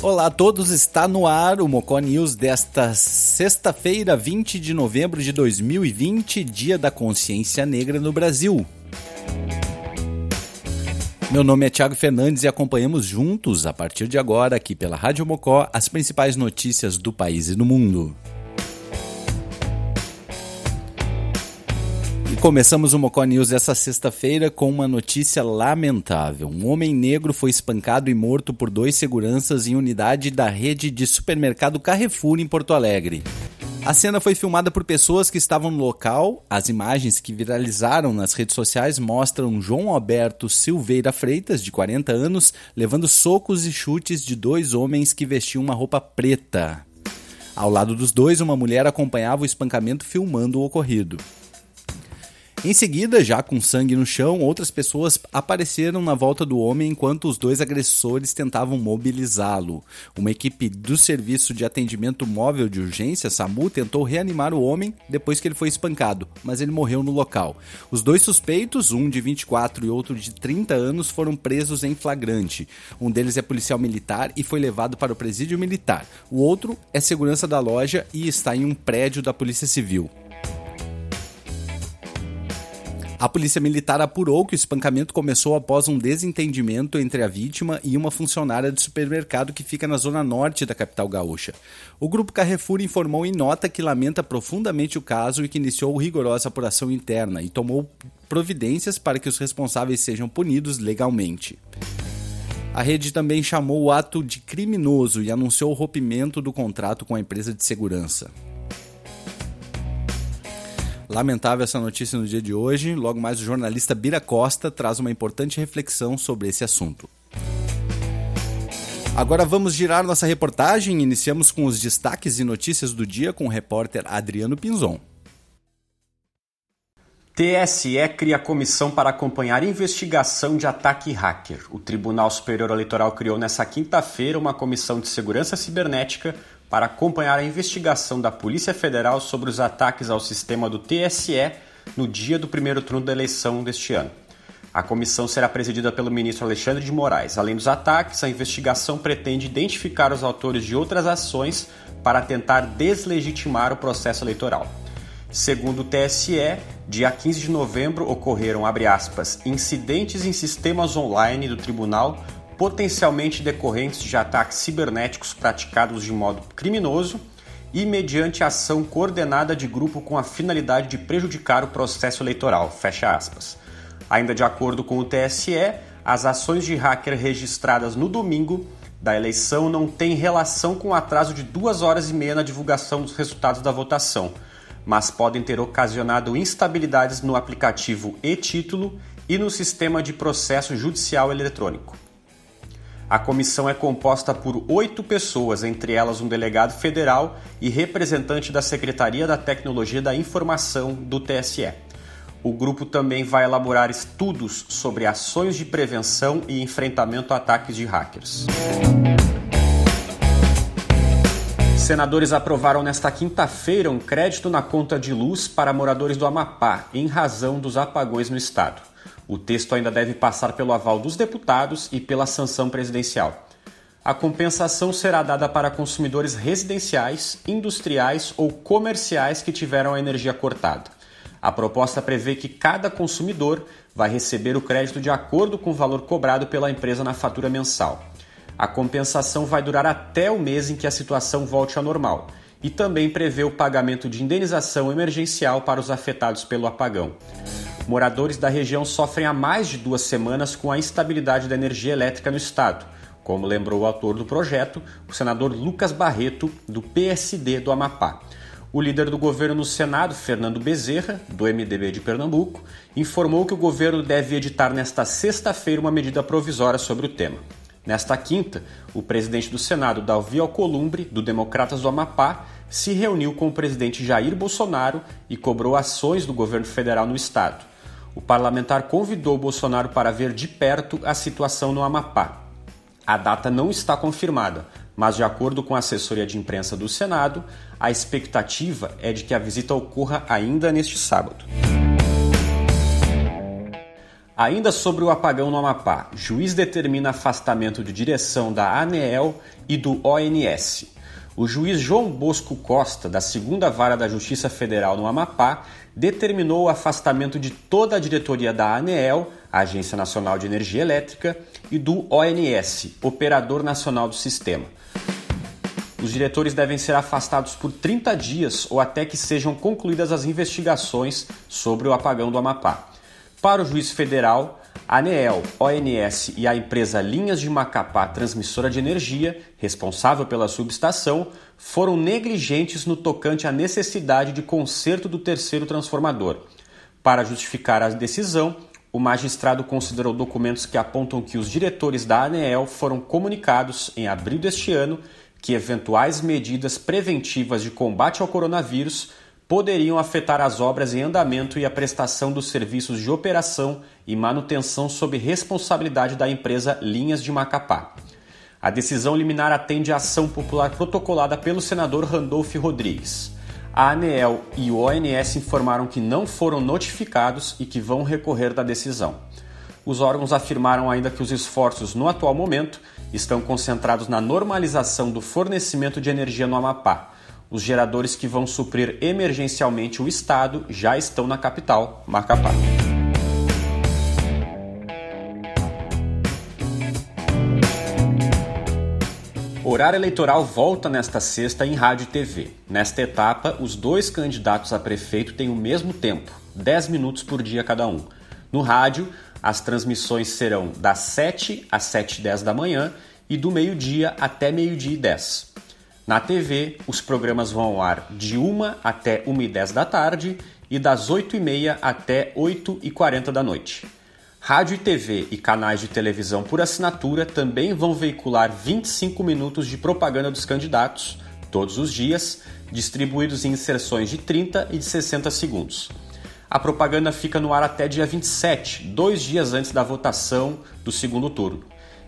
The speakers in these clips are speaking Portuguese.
Olá a todos, está no ar o Mocó News desta sexta-feira, 20 de novembro de 2020, Dia da Consciência Negra no Brasil. Meu nome é Thiago Fernandes e acompanhamos juntos, a partir de agora, aqui pela Rádio Mocó, as principais notícias do país e do mundo. Começamos o Mocó News dessa sexta-feira com uma notícia lamentável. Um homem negro foi espancado e morto por dois seguranças em unidade da rede de supermercado Carrefour em Porto Alegre. A cena foi filmada por pessoas que estavam no local. As imagens que viralizaram nas redes sociais mostram João Alberto Silveira Freitas, de 40 anos, levando socos e chutes de dois homens que vestiam uma roupa preta. Ao lado dos dois, uma mulher acompanhava o espancamento filmando o ocorrido. Em seguida, já com sangue no chão, outras pessoas apareceram na volta do homem enquanto os dois agressores tentavam mobilizá-lo. Uma equipe do Serviço de Atendimento Móvel de Urgência, SAMU, tentou reanimar o homem depois que ele foi espancado, mas ele morreu no local. Os dois suspeitos, um de 24 e outro de 30 anos, foram presos em flagrante. Um deles é policial militar e foi levado para o presídio militar. O outro é segurança da loja e está em um prédio da Polícia Civil. A polícia militar apurou que o espancamento começou após um desentendimento entre a vítima e uma funcionária de supermercado que fica na zona norte da capital gaúcha. O grupo Carrefour informou em nota que lamenta profundamente o caso e que iniciou rigorosa apuração interna e tomou providências para que os responsáveis sejam punidos legalmente. A rede também chamou o ato de criminoso e anunciou o rompimento do contrato com a empresa de segurança. Lamentável essa notícia no dia de hoje. Logo mais, o jornalista Bira Costa traz uma importante reflexão sobre esse assunto. Agora vamos girar nossa reportagem. Iniciamos com os destaques e notícias do dia com o repórter Adriano Pinzon. TSE cria comissão para acompanhar investigação de ataque hacker. O Tribunal Superior Eleitoral criou nesta quinta-feira uma comissão de segurança cibernética para acompanhar a investigação da Polícia Federal sobre os ataques ao sistema do TSE no dia do primeiro turno da eleição deste ano. A comissão será presidida pelo ministro Alexandre de Moraes. Além dos ataques, a investigação pretende identificar os autores de outras ações para tentar deslegitimar o processo eleitoral. Segundo o TSE, dia 15 de novembro ocorreram, aspas, incidentes em sistemas online do tribunal potencialmente decorrentes de ataques cibernéticos praticados de modo criminoso e mediante ação coordenada de grupo com a finalidade de prejudicar o processo eleitoral. Fecha aspas. Ainda de acordo com o TSE, as ações de hacker registradas no domingo da eleição não têm relação com o atraso de duas horas e meia na divulgação dos resultados da votação, mas podem ter ocasionado instabilidades no aplicativo e-título e no sistema de processo judicial eletrônico. A comissão é composta por oito pessoas, entre elas um delegado federal e representante da Secretaria da Tecnologia da Informação do TSE. O grupo também vai elaborar estudos sobre ações de prevenção e enfrentamento a ataques de hackers. Senadores aprovaram nesta quinta-feira um crédito na conta de luz para moradores do Amapá, em razão dos apagões no estado. O texto ainda deve passar pelo aval dos deputados e pela sanção presidencial. A compensação será dada para consumidores residenciais, industriais ou comerciais que tiveram a energia cortada. A proposta prevê que cada consumidor vai receber o crédito de acordo com o valor cobrado pela empresa na fatura mensal. A compensação vai durar até o mês em que a situação volte ao normal e também prevê o pagamento de indenização emergencial para os afetados pelo apagão. Moradores da região sofrem há mais de duas semanas com a instabilidade da energia elétrica no estado, como lembrou o autor do projeto, o senador Lucas Barreto, do PSD do Amapá. O líder do governo no Senado, Fernando Bezerra, do MDB de Pernambuco, informou que o governo deve editar nesta sexta-feira uma medida provisória sobre o tema. Nesta quinta, o presidente do Senado, Davi Alcolumbre, do Democratas do Amapá, se reuniu com o presidente Jair Bolsonaro e cobrou ações do governo federal no estado o parlamentar convidou Bolsonaro para ver de perto a situação no Amapá. A data não está confirmada, mas, de acordo com a assessoria de imprensa do Senado, a expectativa é de que a visita ocorra ainda neste sábado. Ainda sobre o apagão no Amapá, juiz determina afastamento de direção da ANEEL e do ONS. O juiz João Bosco Costa, da segunda vara da Justiça Federal no Amapá, determinou o afastamento de toda a diretoria da ANEEL, Agência Nacional de Energia Elétrica, e do ONS, Operador Nacional do Sistema. Os diretores devem ser afastados por 30 dias ou até que sejam concluídas as investigações sobre o apagão do Amapá. Para o juiz federal, a ANEEL, ONS e a empresa Linhas de Macapá Transmissora de Energia, responsável pela subestação, foram negligentes no tocante à necessidade de conserto do terceiro transformador. Para justificar a decisão, o magistrado considerou documentos que apontam que os diretores da ANEEL foram comunicados em abril deste ano que eventuais medidas preventivas de combate ao coronavírus poderiam afetar as obras em andamento e a prestação dos serviços de operação e manutenção sob responsabilidade da empresa Linhas de Macapá. A decisão liminar atende à ação popular protocolada pelo senador Randolph Rodrigues. A ANEEL e o ONS informaram que não foram notificados e que vão recorrer da decisão. Os órgãos afirmaram ainda que os esforços no atual momento estão concentrados na normalização do fornecimento de energia no Amapá os geradores que vão suprir emergencialmente o estado já estão na capital, Macapá. Horário eleitoral volta nesta sexta em rádio e TV. Nesta etapa, os dois candidatos a prefeito têm o mesmo tempo, 10 minutos por dia cada um. No rádio, as transmissões serão das 7 às 7 e 10 da manhã e do meio-dia até meio-dia e 10. Na TV, os programas vão ao ar de 1 até 1 e 10 da tarde e das 8 e meia até 8 e 40 da noite. Rádio e TV e canais de televisão por assinatura também vão veicular 25 minutos de propaganda dos candidatos, todos os dias, distribuídos em inserções de 30 e de 60 segundos. A propaganda fica no ar até dia 27, dois dias antes da votação do segundo turno.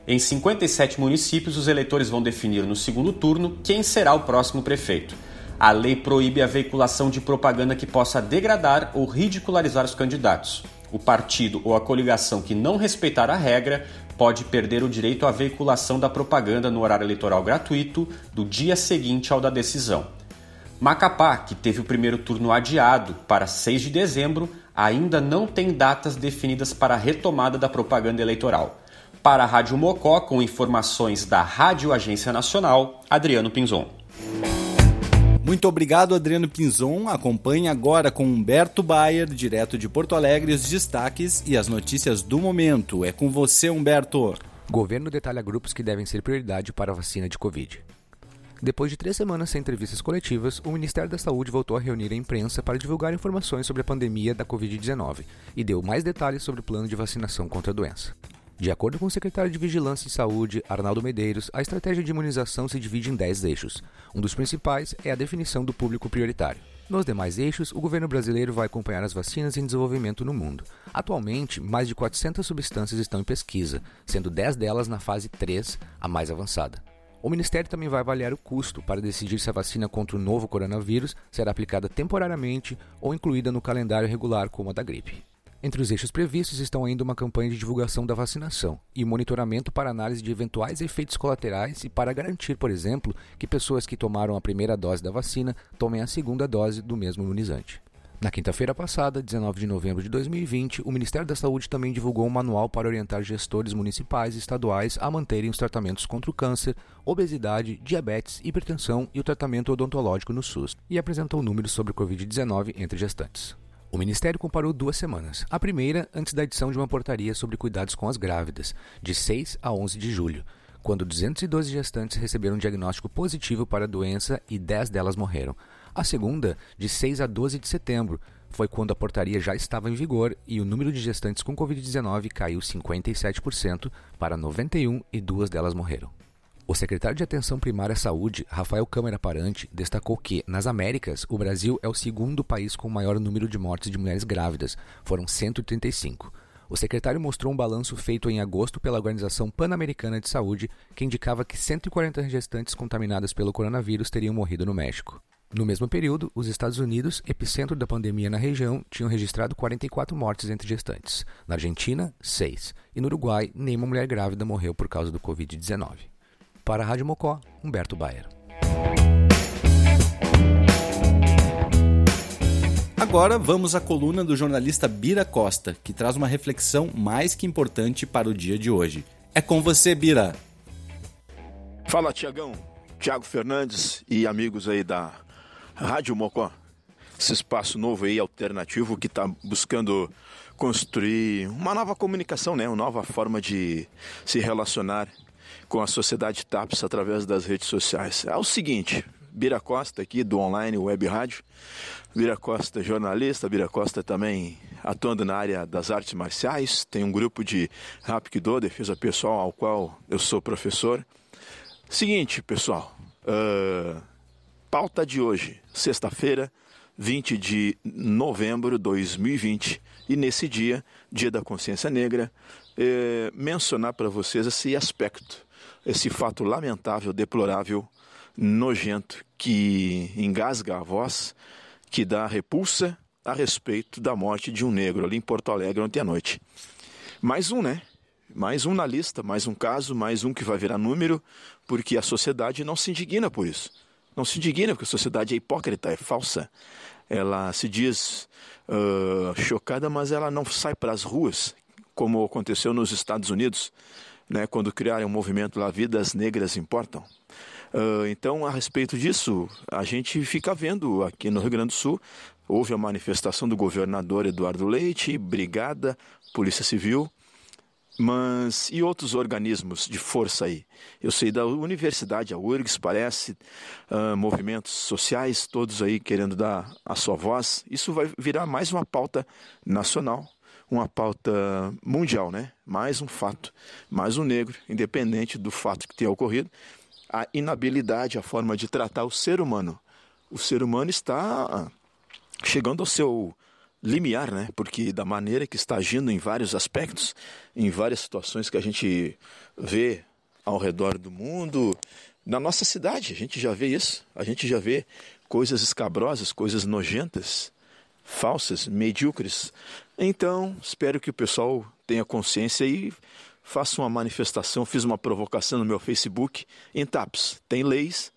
Em 57 municípios, os eleitores vão definir no segundo turno quem será o próximo prefeito. A lei proíbe a veiculação de propaganda que possa degradar ou ridicularizar os candidatos. O partido ou a coligação que não respeitar a regra pode perder o direito à veiculação da propaganda no horário eleitoral gratuito do dia seguinte ao da decisão. Macapá, que teve o primeiro turno adiado para 6 de dezembro, ainda não tem datas definidas para a retomada da propaganda eleitoral. Para a Rádio Mocó, com informações da Rádio Agência Nacional, Adriano Pinzon. Muito obrigado, Adriano Pinzon. Acompanhe agora com Humberto Bayer, direto de Porto Alegre, os destaques e as notícias do momento. É com você, Humberto. Governo detalha grupos que devem ser prioridade para a vacina de Covid. Depois de três semanas sem entrevistas coletivas, o Ministério da Saúde voltou a reunir a imprensa para divulgar informações sobre a pandemia da Covid-19 e deu mais detalhes sobre o plano de vacinação contra a doença. De acordo com o secretário de Vigilância e Saúde, Arnaldo Medeiros, a estratégia de imunização se divide em 10 eixos. Um dos principais é a definição do público prioritário. Nos demais eixos, o governo brasileiro vai acompanhar as vacinas em desenvolvimento no mundo. Atualmente, mais de 400 substâncias estão em pesquisa, sendo 10 delas na fase 3, a mais avançada. O Ministério também vai avaliar o custo para decidir se a vacina contra o novo coronavírus será aplicada temporariamente ou incluída no calendário regular como a da gripe. Entre os eixos previstos estão ainda uma campanha de divulgação da vacinação e monitoramento para análise de eventuais efeitos colaterais e para garantir, por exemplo, que pessoas que tomaram a primeira dose da vacina tomem a segunda dose do mesmo imunizante. Na quinta-feira passada, 19 de novembro de 2020, o Ministério da Saúde também divulgou um manual para orientar gestores municipais e estaduais a manterem os tratamentos contra o câncer, obesidade, diabetes, hipertensão e o tratamento odontológico no SUS, e apresentou números sobre Covid-19 entre gestantes. O Ministério comparou duas semanas. A primeira, antes da edição de uma portaria sobre cuidados com as grávidas, de 6 a 11 de julho, quando 212 gestantes receberam um diagnóstico positivo para a doença e 10 delas morreram. A segunda, de 6 a 12 de setembro, foi quando a portaria já estava em vigor e o número de gestantes com Covid-19 caiu 57% para 91 e duas delas morreram. O secretário de Atenção Primária à Saúde, Rafael Câmara Parante, destacou que, nas Américas, o Brasil é o segundo país com o maior número de mortes de mulheres grávidas, foram 135. O secretário mostrou um balanço feito em agosto pela Organização Pan-Americana de Saúde, que indicava que 140 gestantes contaminadas pelo coronavírus teriam morrido no México. No mesmo período, os Estados Unidos, epicentro da pandemia na região, tinham registrado 44 mortes entre gestantes. Na Argentina, 6. E no Uruguai, nenhuma mulher grávida morreu por causa do Covid-19. Para a Rádio Mocó, Humberto Baer. Agora vamos à coluna do jornalista Bira Costa, que traz uma reflexão mais que importante para o dia de hoje. É com você, Bira. Fala, Tiagão. Tiago Fernandes e amigos aí da Rádio Mocó. Esse espaço novo aí, alternativo, que está buscando construir uma nova comunicação, né? Uma nova forma de se relacionar com a sociedade TAPS através das redes sociais. É o seguinte, Bira Costa aqui do Online Web Rádio. Bira Costa, jornalista, Bira Costa também atuando na área das artes marciais, tem um grupo de Rapkido, defesa pessoal, ao qual eu sou professor. Seguinte, pessoal, uh, pauta de hoje, sexta-feira, 20 de novembro de 2020, e nesse dia, Dia da Consciência Negra, eh, mencionar para vocês esse aspecto, esse fato lamentável, deplorável, nojento, que engasga a voz que dá repulsa a respeito da morte de um negro ali em Porto Alegre ontem à noite. Mais um, né? Mais um na lista, mais um caso, mais um que vai virar número, porque a sociedade não se indigna por isso. Não se indigna porque a sociedade é hipócrita, é falsa. Ela se diz uh, chocada, mas ela não sai para as ruas, como aconteceu nos Estados Unidos, né, quando criaram um movimento lá, Vidas Negras Importam. Uh, então, a respeito disso, a gente fica vendo aqui no Rio Grande do Sul, houve a manifestação do governador Eduardo Leite, brigada, Polícia Civil, mas e outros organismos de força aí? Eu sei da universidade, a URGS, parece, uh, movimentos sociais, todos aí querendo dar a sua voz. Isso vai virar mais uma pauta nacional, uma pauta mundial, né? Mais um fato, mais um negro, independente do fato que tenha ocorrido, a inabilidade, a forma de tratar o ser humano. O ser humano está chegando ao seu limiar, né? Porque da maneira que está agindo em vários aspectos, em várias situações que a gente vê ao redor do mundo, na nossa cidade, a gente já vê isso. A gente já vê coisas escabrosas, coisas nojentas, falsas, medíocres. Então, espero que o pessoal tenha consciência e faço uma manifestação, fiz uma provocação no meu Facebook, em TAPS. Tem leis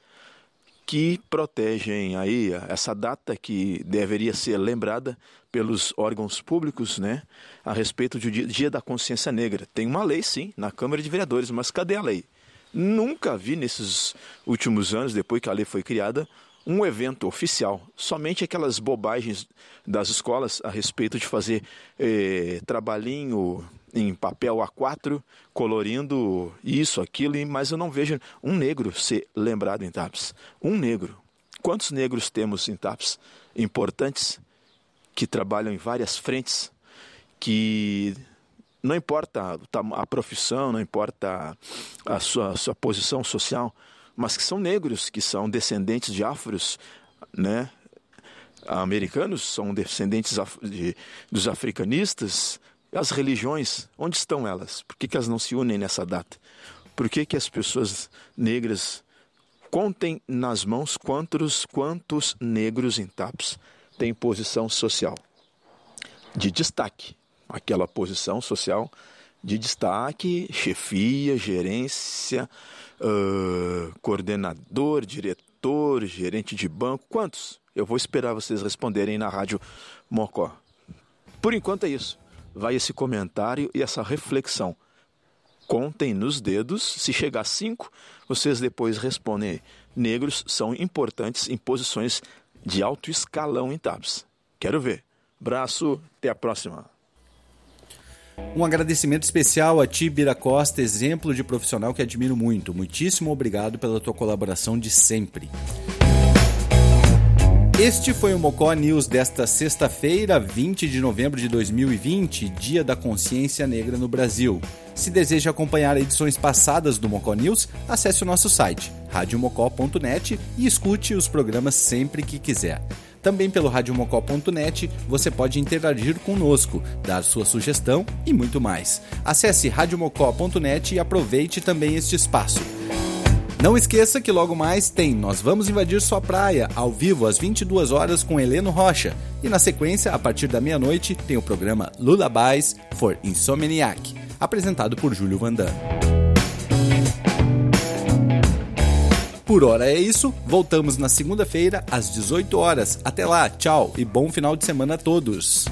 que protegem aí essa data que deveria ser lembrada pelos órgãos públicos, né, a respeito do dia, dia da consciência negra. Tem uma lei sim na Câmara de Vereadores, mas cadê a lei? Nunca vi nesses últimos anos, depois que a lei foi criada, um evento oficial. Somente aquelas bobagens das escolas a respeito de fazer eh, trabalhinho em papel A4, colorindo isso, aquilo, mas eu não vejo um negro ser lembrado em TAPS. Um negro. Quantos negros temos em TAPS importantes que trabalham em várias frentes, que não importa a profissão, não importa a sua, a sua posição social, mas que são negros, que são descendentes de afros, né? Americanos são descendentes de, dos africanistas, as religiões, onde estão elas? Por que, que elas não se unem nessa data? Por que, que as pessoas negras contem nas mãos quantos, quantos negros em TAPS têm posição social de destaque? Aquela posição social de destaque, chefia, gerência, uh, coordenador, diretor, gerente de banco. Quantos? Eu vou esperar vocês responderem na rádio Mocó. Por enquanto é isso vai esse comentário e essa reflexão. Contem nos dedos, se chegar a cinco, vocês depois respondem. Negros são importantes em posições de alto escalão em TAPS. Quero ver. Braço, até a próxima. Um agradecimento especial a ti, Bira Costa, exemplo de profissional que admiro muito. Muitíssimo obrigado pela tua colaboração de sempre. Este foi o Mocó News desta sexta-feira, 20 de novembro de 2020, Dia da Consciência Negra no Brasil. Se deseja acompanhar edições passadas do Mocó News, acesse o nosso site, radiomocó.net e escute os programas sempre que quiser. Também pelo radiomocó.net você pode interagir conosco, dar sua sugestão e muito mais. Acesse radiomocó.net e aproveite também este espaço. Não esqueça que logo mais tem Nós Vamos Invadir Sua Praia, ao vivo às 22 horas com Heleno Rocha. E na sequência, a partir da meia-noite, tem o programa Lullabies for Insomniac, apresentado por Júlio Vandan. Por hora é isso, voltamos na segunda-feira às 18 horas. Até lá, tchau e bom final de semana a todos.